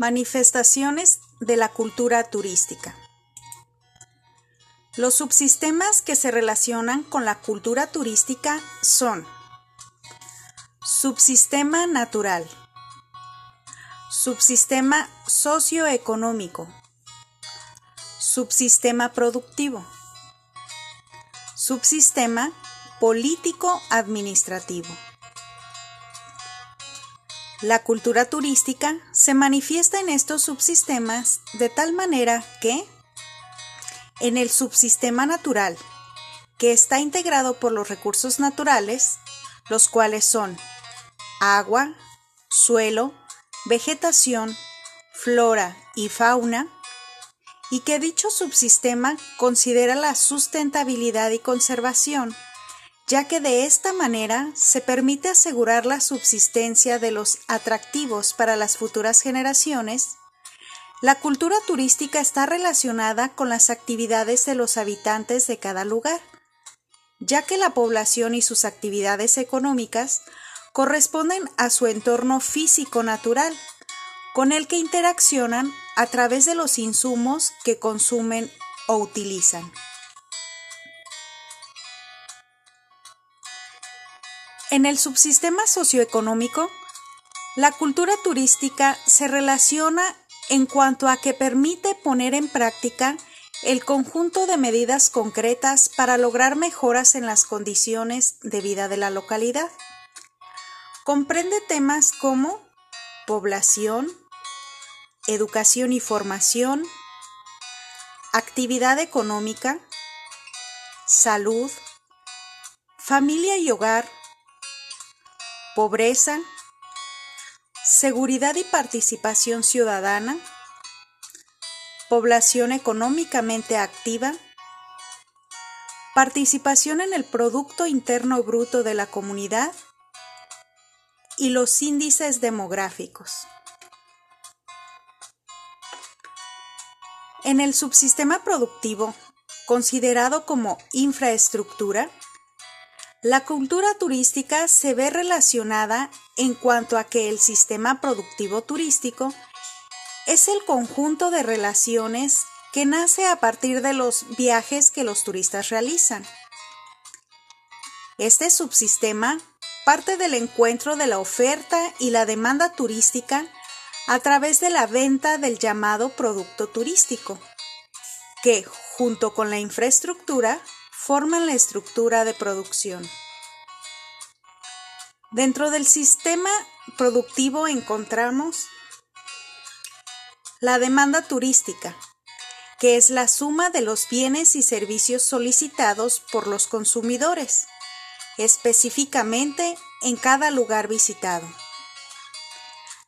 Manifestaciones de la cultura turística. Los subsistemas que se relacionan con la cultura turística son Subsistema natural, Subsistema socioeconómico, Subsistema productivo, Subsistema político-administrativo. La cultura turística se manifiesta en estos subsistemas de tal manera que en el subsistema natural, que está integrado por los recursos naturales, los cuales son agua, suelo, vegetación, flora y fauna, y que dicho subsistema considera la sustentabilidad y conservación ya que de esta manera se permite asegurar la subsistencia de los atractivos para las futuras generaciones, la cultura turística está relacionada con las actividades de los habitantes de cada lugar, ya que la población y sus actividades económicas corresponden a su entorno físico natural, con el que interaccionan a través de los insumos que consumen o utilizan. En el subsistema socioeconómico, la cultura turística se relaciona en cuanto a que permite poner en práctica el conjunto de medidas concretas para lograr mejoras en las condiciones de vida de la localidad. Comprende temas como población, educación y formación, actividad económica, salud, familia y hogar, pobreza, seguridad y participación ciudadana, población económicamente activa, participación en el Producto Interno Bruto de la comunidad y los índices demográficos. En el subsistema productivo, considerado como infraestructura, la cultura turística se ve relacionada en cuanto a que el sistema productivo turístico es el conjunto de relaciones que nace a partir de los viajes que los turistas realizan. Este subsistema parte del encuentro de la oferta y la demanda turística a través de la venta del llamado producto turístico, que, junto con la infraestructura, forman la estructura de producción. Dentro del sistema productivo encontramos la demanda turística, que es la suma de los bienes y servicios solicitados por los consumidores, específicamente en cada lugar visitado.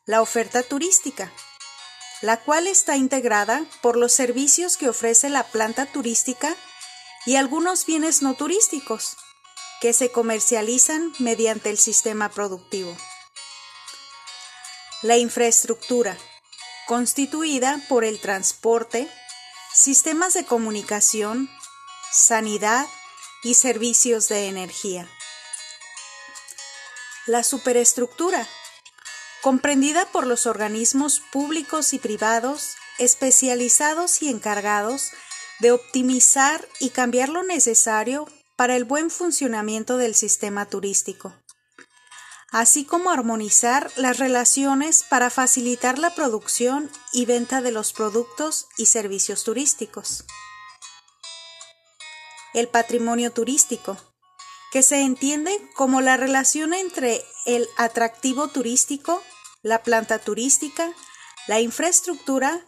La oferta turística, la cual está integrada por los servicios que ofrece la planta turística y algunos bienes no turísticos que se comercializan mediante el sistema productivo. La infraestructura, constituida por el transporte, sistemas de comunicación, sanidad y servicios de energía. La superestructura, comprendida por los organismos públicos y privados especializados y encargados de optimizar y cambiar lo necesario para el buen funcionamiento del sistema turístico, así como armonizar las relaciones para facilitar la producción y venta de los productos y servicios turísticos. El patrimonio turístico, que se entiende como la relación entre el atractivo turístico, la planta turística, la infraestructura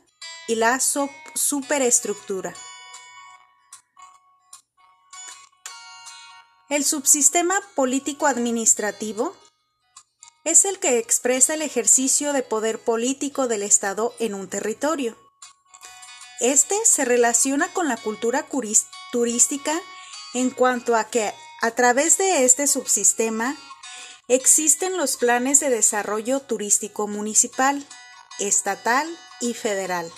y la superestructura. El subsistema político-administrativo es el que expresa el ejercicio de poder político del Estado en un territorio. Este se relaciona con la cultura turística en cuanto a que a través de este subsistema existen los planes de desarrollo turístico municipal, estatal y federal,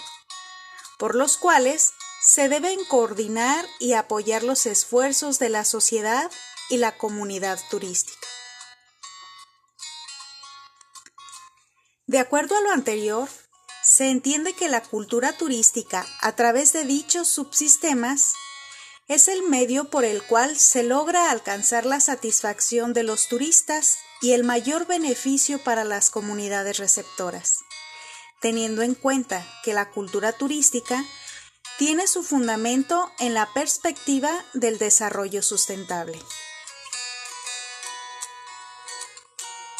por los cuales se deben coordinar y apoyar los esfuerzos de la sociedad y la comunidad turística. De acuerdo a lo anterior, se entiende que la cultura turística, a través de dichos subsistemas, es el medio por el cual se logra alcanzar la satisfacción de los turistas y el mayor beneficio para las comunidades receptoras, teniendo en cuenta que la cultura turística tiene su fundamento en la perspectiva del desarrollo sustentable.